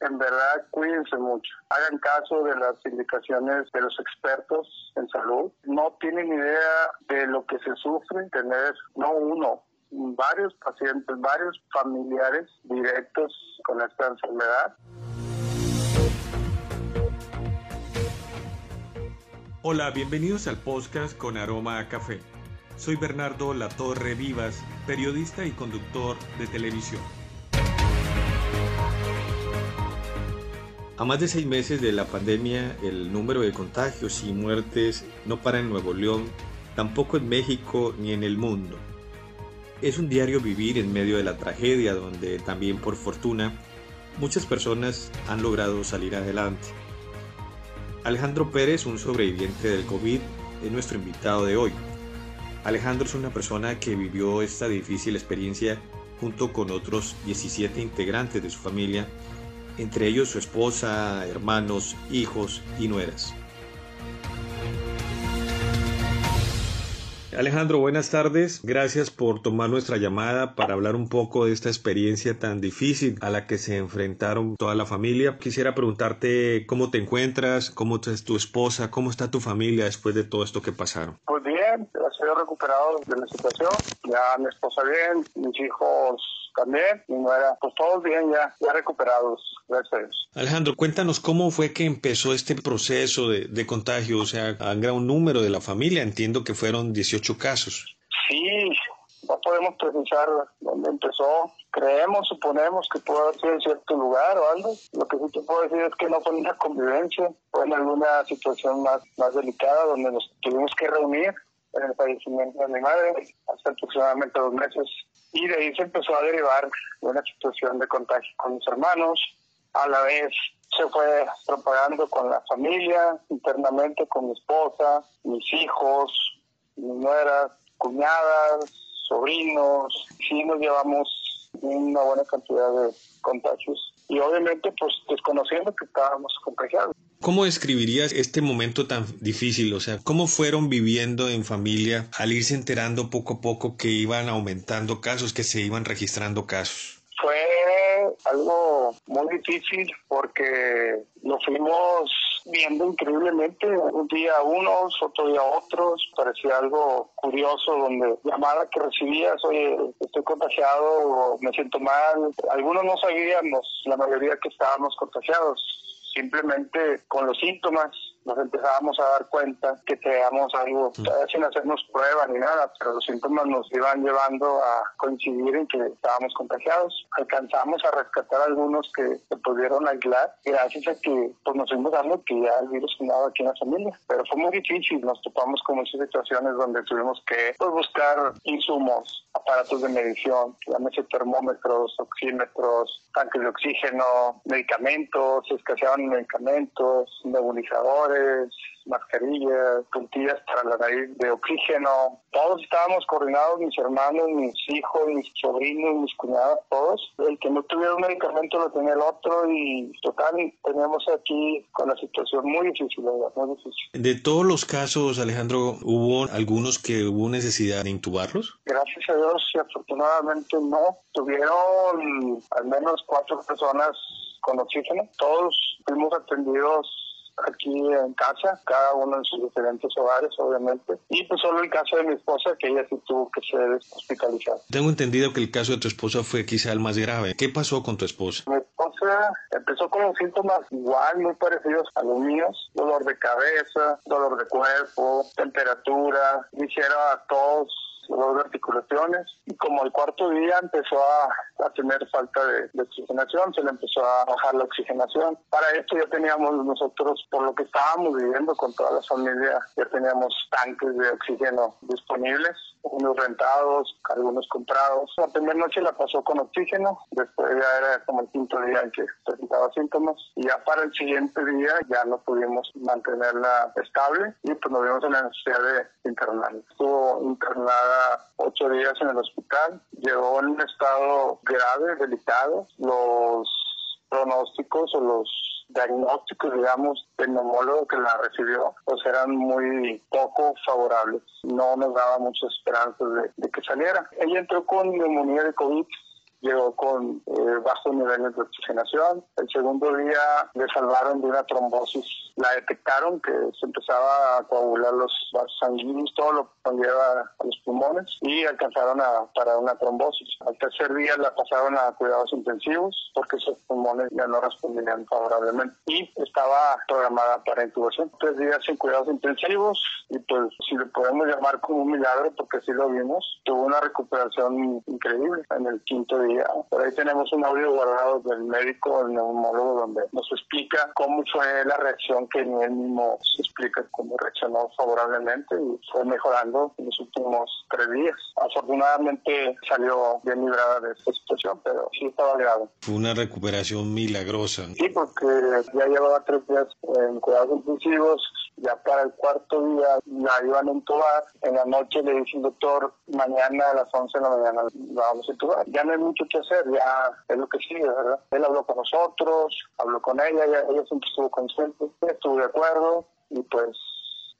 en verdad cuídense mucho. Hagan caso de las indicaciones de los expertos en salud. No tienen idea de lo que se sufre tener no uno, varios pacientes, varios familiares directos con esta enfermedad. Hola, bienvenidos al podcast con aroma a café. Soy Bernardo Latorre Vivas, periodista y conductor de televisión. A más de seis meses de la pandemia, el número de contagios y muertes no para en Nuevo León, tampoco en México ni en el mundo. Es un diario vivir en medio de la tragedia donde también por fortuna muchas personas han logrado salir adelante. Alejandro Pérez, un sobreviviente del COVID, es nuestro invitado de hoy. Alejandro es una persona que vivió esta difícil experiencia junto con otros 17 integrantes de su familia entre ellos su esposa, hermanos, hijos y nueras. Alejandro, buenas tardes. Gracias por tomar nuestra llamada para hablar un poco de esta experiencia tan difícil a la que se enfrentaron toda la familia. Quisiera preguntarte cómo te encuentras, cómo es tu esposa, cómo está tu familia después de todo esto que pasaron. Pues bien, recuperado de la situación. Ya mi esposa bien, mis hijos también, y no era, pues todos bien ya, ya recuperados, gracias Alejandro, cuéntanos cómo fue que empezó este proceso de, de contagio, o sea, a gran número de la familia, entiendo que fueron 18 casos. Sí, no podemos precisar dónde empezó. Creemos, suponemos que puede haber sido en cierto lugar o algo. Lo que sí te puedo decir es que no fue en una convivencia, fue en alguna situación más, más delicada donde nos tuvimos que reunir en el fallecimiento de mi madre hace aproximadamente dos meses y de ahí se empezó a derivar una situación de contagio con mis hermanos. A la vez se fue propagando con la familia, internamente con mi esposa, mis hijos, mis nueras, cuñadas, sobrinos. Sí nos llevamos una buena cantidad de contagios y obviamente pues desconociendo que estábamos contagiados. ¿Cómo describirías este momento tan difícil? O sea, ¿cómo fueron viviendo en familia al irse enterando poco a poco que iban aumentando casos, que se iban registrando casos? Fue algo muy difícil porque lo fuimos viendo increíblemente, un día unos, otro día otros, parecía algo curioso donde llamada que recibías, oye, estoy contagiado o me siento mal, algunos no sabíamos, la mayoría que estábamos contagiados, simplemente con los síntomas nos empezábamos a dar cuenta que teníamos algo, sin hacernos pruebas ni nada, pero los síntomas nos iban llevando a coincidir en que estábamos contagiados. Alcanzamos a rescatar algunos que se pudieron aislar gracias a que pues, nos fuimos dando que ya el virus andaba aquí en la familia. Pero fue muy difícil, nos topamos con muchas situaciones donde tuvimos que pues, buscar insumos, aparatos de medición, llámese termómetros, oxímetros, tanques de oxígeno, medicamentos, escaseaban medicamentos, nebulizadores, mascarillas, puntillas para la nariz de oxígeno. Todos estábamos coordinados, mis hermanos, mis hijos, mis sobrinos, mis cuñadas, todos. El que no tuviera un medicamento lo tenía el otro y total, teníamos aquí con la situación muy difícil, muy difícil. De todos los casos, Alejandro, ¿hubo algunos que hubo necesidad de intubarlos? Gracias a Dios y afortunadamente no. Tuvieron al menos cuatro personas con oxígeno. Todos fuimos atendidos aquí en casa, cada uno en sus diferentes hogares, obviamente. Y pues solo el caso de mi esposa, que ella sí tuvo que ser hospitalizada. Tengo entendido que el caso de tu esposa fue quizá el más grave. ¿Qué pasó con tu esposa? Mi esposa empezó con síntomas igual, muy parecidos a los míos. Dolor de cabeza, dolor de cuerpo, temperatura, hiciera tos, dolor de articulaciones y como el cuarto día empezó a, a tener falta de, de, oxigenación, se le empezó a bajar la oxigenación. Para esto ya teníamos nosotros, por lo que estábamos viviendo con toda la familia, ya teníamos tanques de oxígeno disponibles, unos rentados, algunos comprados. La primera noche la pasó con oxígeno, después ya era como el quinto día en que presentaba síntomas y ya para el siguiente día ya no pudimos mantenerla estable y pues nos vimos en la necesidad de internarla. Estuvo internada ocho días en el hospital, llegó en un estado grave, delicado. Los pronósticos o los diagnósticos, digamos, del neumólogo que la recibió, pues eran muy poco favorables. No nos daba muchas esperanzas de, de que saliera. Ella entró con neumonía de COVID llegó con eh, bajos niveles de oxigenación. El segundo día le salvaron de una trombosis. La detectaron que se empezaba a coagular los vasos sanguíneos, todo lo que lleva a los pulmones y alcanzaron a parar una trombosis. Al tercer día la pasaron a cuidados intensivos porque sus pulmones ya no respondían favorablemente y estaba programada para intubación. Tres días en cuidados intensivos y pues si le podemos llamar como un milagro porque así lo vimos, tuvo una recuperación increíble en el quinto día. Por ahí tenemos un audio guardado del médico, el neumólogo, donde nos explica cómo fue la reacción que él mismo se explica cómo reaccionó favorablemente y fue mejorando en los últimos tres días. Afortunadamente salió bien librada de esta situación, pero sí estaba grave. Fue una recuperación milagrosa. Sí, porque ya llevaba tres días en cuidados intensivos, ya para el cuarto día la iban a entubar. En la noche le dice el doctor, mañana a las 11 de la mañana la vamos a entubar. Ya no hay mucho que hacer, ya es lo que sigue, ¿verdad? Él habló con nosotros, habló con ella, ella, siempre estuvo consciente, estuvo de acuerdo y pues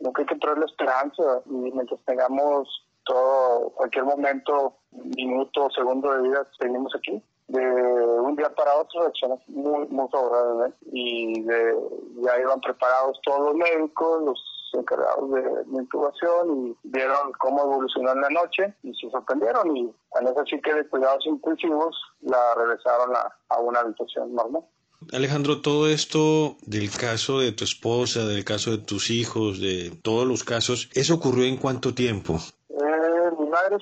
nunca hay que traer la esperanza y mientras tengamos todo, cualquier momento, minuto, segundo de vida, seguimos aquí de un día para otro reaccionó muy, muy y ya iban preparados todos los médicos, los encargados de, de, intubación y vieron cómo evolucionó en la noche y se sorprendieron y a esa sí que de cuidados intensivos la regresaron a, a una habitación normal. Alejandro, todo esto del caso de tu esposa, del caso de tus hijos, de todos los casos, ¿eso ocurrió en cuánto tiempo?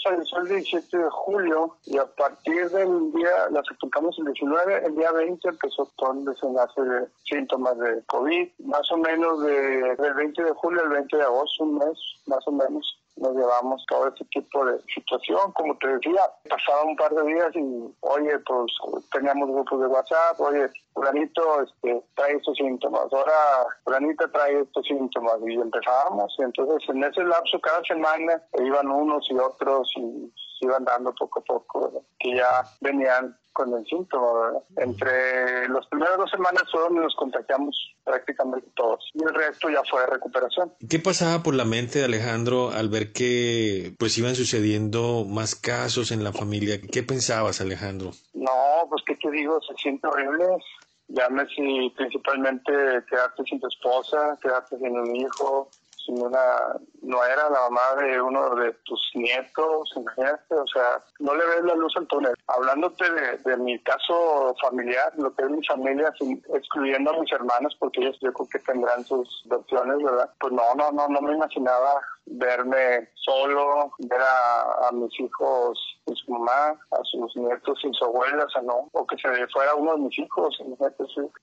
Falleció el 17 de julio y a partir del día, la sepultamos el 19, el día 20 empezó todo el desenlace de síntomas de COVID, más o menos de, del 20 de julio al 20 de agosto, un mes más o menos nos llevamos todo este tipo de situación. Como te decía, pasaba un par de días y, oye, pues teníamos grupos de WhatsApp, oye, fulanito este, trae estos síntomas, ahora fulanita trae estos síntomas y empezábamos. Y entonces en ese lapso cada semana iban unos y otros y iban dando poco a poco, que ya venían con el síntoma. Entre las primeras dos semanas fue donde nos contagiamos prácticamente todos y el resto ya fue de recuperación. ¿Qué pasaba por la mente de Alejandro al ver que pues iban sucediendo más casos en la familia? ¿Qué pensabas Alejandro? No, pues qué te digo, se siente horrible. si principalmente quedarte sin tu esposa, quedarte sin un hijo, una, no era la mamá de uno de tus nietos, imagínate, o sea, no le ves la luz al túnel. Hablándote de, mi caso familiar, lo que es mi familia, excluyendo a mis hermanos, porque ellos yo creo que tendrán sus versiones, ¿verdad? Pues no, no, no, no me imaginaba verme solo, ver a, mis hijos sin su mamá, a sus nietos sin su abuela, o que se fuera uno de mis hijos,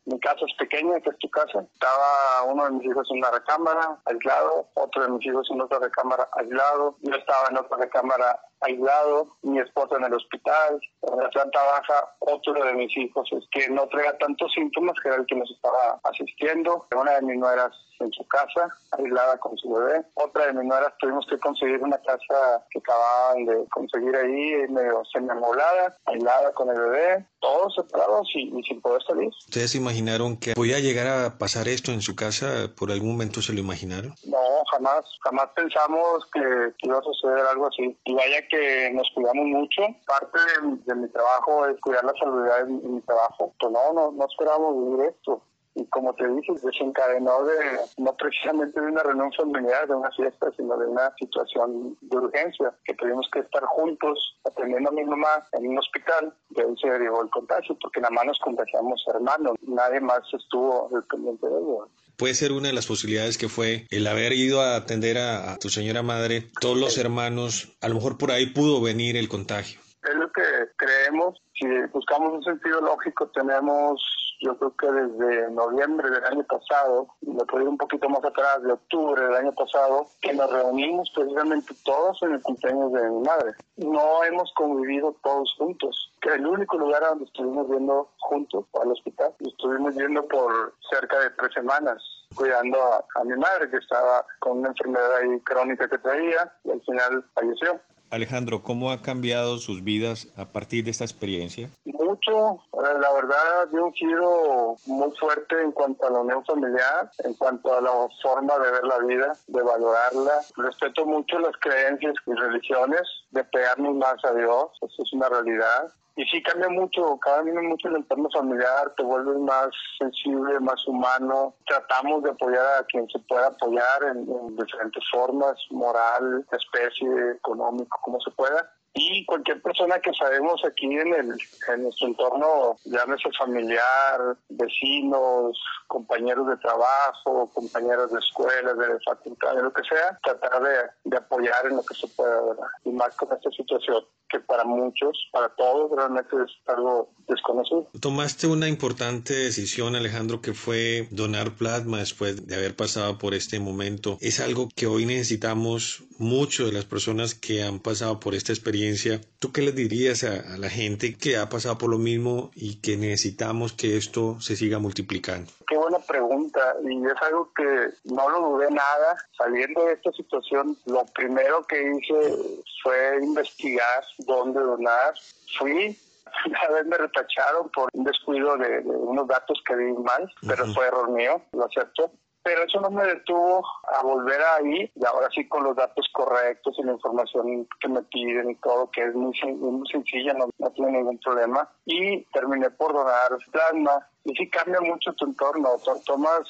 mi casa es pequeña, que es tu casa, estaba uno de mis hijos en una recámara, aislado, otro de mis hijos en otra recámara, aislado, yo estaba en otra recámara aislado, mi esposa en el hospital, en la planta baja, otro de mis hijos es que no traía tantos síntomas, que era el que nos estaba asistiendo, una de mis nueras en su casa, aislada con su bebé, otra de mis nueras tuvimos que conseguir una casa que acababan de conseguir ahí, medio semi-amoblada, aislada con el bebé, todos separados y, sin poder salir. ¿Ustedes se imaginaron que podía llegar a pasar esto en su casa? ¿Por algún momento se lo imaginaron? No, jamás, jamás pensamos que, iba a suceder algo así. Y vaya que nos cuidamos mucho. Parte de, mi trabajo es cuidar la salud de mi, trabajo. Pues no, no, no esperábamos vivir esto y como te dije, desencadenó de, no precisamente de una reunión familiar, de una fiesta, sino de una situación de urgencia, que tuvimos que estar juntos atendiendo a mi mamá en un hospital, y ahí se derivó el contagio, porque nada más nos contagiamos hermanos, nadie más estuvo dependiente de ello. Puede ser una de las posibilidades que fue el haber ido a atender a, a tu señora madre, todos los hermanos, a lo mejor por ahí pudo venir el contagio. Es lo que creemos, si buscamos un sentido lógico, tenemos yo creo que desde noviembre del año pasado, me puedo ir un poquito más atrás, de octubre del año pasado, que nos reunimos precisamente todos en el cumpleaños de mi madre. No hemos convivido todos juntos, que el único lugar a donde estuvimos yendo juntos al hospital, estuvimos yendo por cerca de tres semanas cuidando a, a mi madre que estaba con una enfermedad ahí crónica que traía y al final falleció. Alejandro, ¿cómo ha cambiado sus vidas a partir de esta experiencia? Mucho, eh, la verdad, dio un giro muy fuerte en cuanto a la unión familiar, en cuanto a la forma de ver la vida, de valorarla. Respeto mucho las creencias y religiones, de pegarnos más a Dios, eso es una realidad. Y sí cambia mucho, cambia mucho el entorno familiar, te vuelves más sensible, más humano. Tratamos de apoyar a quien se pueda apoyar en, en diferentes formas, moral, especie, económico, como se pueda y cualquier persona que sabemos aquí en, el, en nuestro entorno, llámese familiar, vecinos, compañeros de trabajo, compañeros de escuela, de facultad, de lo que sea, tratar de, de apoyar en lo que se pueda. Y más con esta situación que para muchos, para todos, realmente es algo desconocido. Tomaste una importante decisión, Alejandro, que fue donar plasma después de haber pasado por este momento. Es algo que hoy necesitamos mucho de las personas que han pasado por esta experiencia. ¿Tú qué les dirías a, a la gente que ha pasado por lo mismo y que necesitamos que esto se siga multiplicando? Qué buena pregunta y es algo que no lo dudé nada. Saliendo de esta situación, lo primero que hice fue investigar dónde donar. Fui, una vez me retacharon por un descuido de, de unos datos que di mal, pero fue error mío, lo acepto. Pero eso no me detuvo a volver ahí y ahora sí con los datos correctos y la información que me piden y todo, que es muy, muy sencilla, no, no tiene ningún problema. Y terminé por donar plasma. Y sí cambia mucho tu entorno, tomas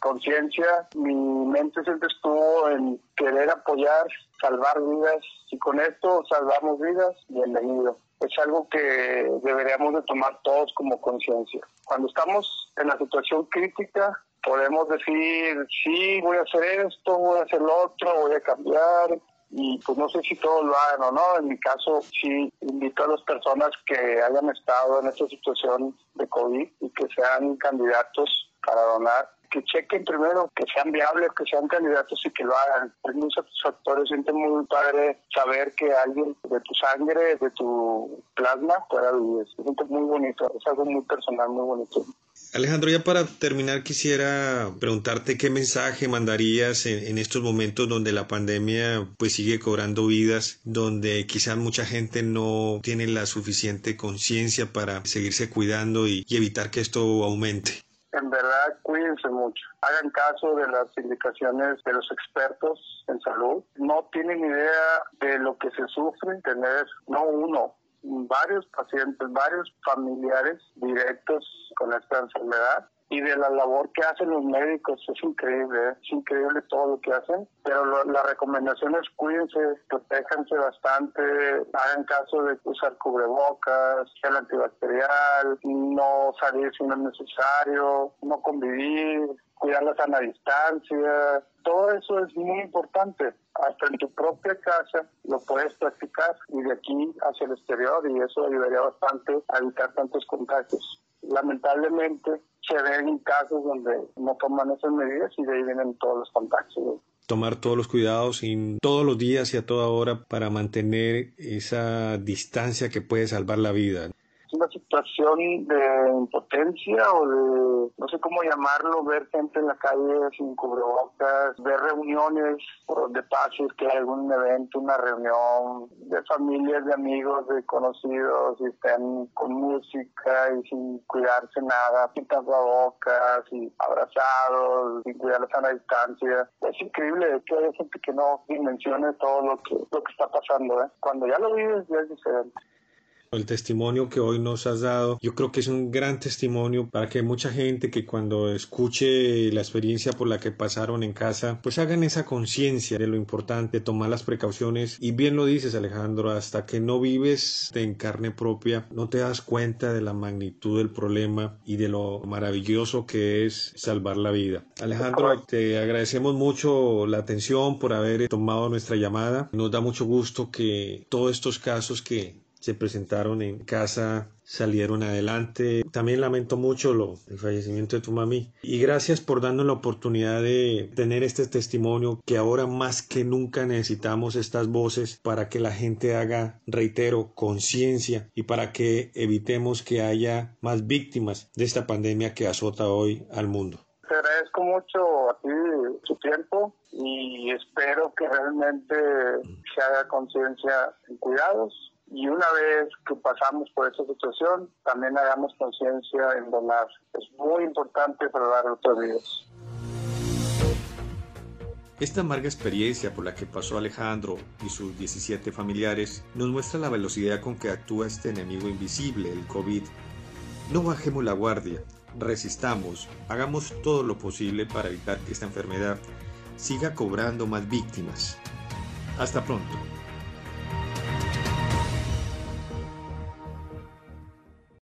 conciencia, mi mente siempre estuvo en querer apoyar, salvar vidas, y con esto salvamos vidas, bienvenido. Es algo que deberíamos de tomar todos como conciencia. Cuando estamos en la situación crítica, podemos decir, sí, voy a hacer esto, voy a hacer lo otro, voy a cambiar, y pues no sé si todos lo hagan o no. En mi caso, sí invito a las personas que hayan estado en esta situación de COVID y que sean candidatos para donar, que chequen primero que sean viables, que sean candidatos y que lo hagan. Es muy satisfactorio, siente muy padre saber que alguien de tu sangre, de tu plasma, pueda vivir. Se siente muy bonito, es algo muy personal, muy bonito. Alejandro, ya para terminar quisiera preguntarte qué mensaje mandarías en, estos momentos donde la pandemia pues sigue cobrando vidas, donde quizás mucha gente no tiene la suficiente conciencia para seguirse cuidando y, y evitar que esto aumente. En verdad, cuídense mucho. Hagan caso de las indicaciones de los expertos en salud. No tienen idea de lo que se sufre tener, no uno, varios pacientes, varios familiares directos con esta enfermedad y de la labor que hacen los médicos es increíble, ¿eh? es increíble todo lo que hacen, pero lo, la recomendación es cuídense, protéjanse bastante, hagan caso de usar cubrebocas, gel antibacterial, no salir si no es necesario, no convivir, cuidar la sana distancia, todo eso es muy importante. Hasta en tu propia casa lo puedes practicar y de aquí hacia el exterior y eso ayudaría bastante a evitar tantos contagios. Lamentablemente se ven casos donde no toman esas medidas y de ahí vienen todos los contagios tomar todos los cuidados y todos los días y a toda hora para mantener esa distancia que puede salvar la vida una situación de impotencia o de, no sé cómo llamarlo, ver gente en la calle sin cubrebocas, ver reuniones donde pases, que hay algún evento, una reunión de familias, de amigos, de conocidos, y estén con música y sin cuidarse nada, sin tapabocas y abrazados, sin cuidar la distancia. Es increíble que haya gente que no dimensione todo lo que, lo que está pasando. ¿eh? Cuando ya lo vives ya es diferente. El testimonio que hoy nos has dado, yo creo que es un gran testimonio para que mucha gente que cuando escuche la experiencia por la que pasaron en casa, pues hagan esa conciencia de lo importante, tomar las precauciones. Y bien lo dices Alejandro, hasta que no vives en carne propia, no te das cuenta de la magnitud del problema y de lo maravilloso que es salvar la vida. Alejandro, te agradecemos mucho la atención por haber tomado nuestra llamada. Nos da mucho gusto que todos estos casos que se presentaron en casa, salieron adelante. También lamento mucho lo, el fallecimiento de tu mami. Y gracias por darnos la oportunidad de tener este testimonio que ahora más que nunca necesitamos estas voces para que la gente haga, reitero, conciencia y para que evitemos que haya más víctimas de esta pandemia que azota hoy al mundo. Te agradezco mucho a ti tu tiempo y espero que realmente se haga conciencia en cuidados y una vez que pasamos por esta situación, también hagamos conciencia en donar. Es muy importante para dar otras vidas. Esta amarga experiencia por la que pasó Alejandro y sus 17 familiares nos muestra la velocidad con que actúa este enemigo invisible, el COVID. No bajemos la guardia, resistamos, hagamos todo lo posible para evitar que esta enfermedad siga cobrando más víctimas. Hasta pronto.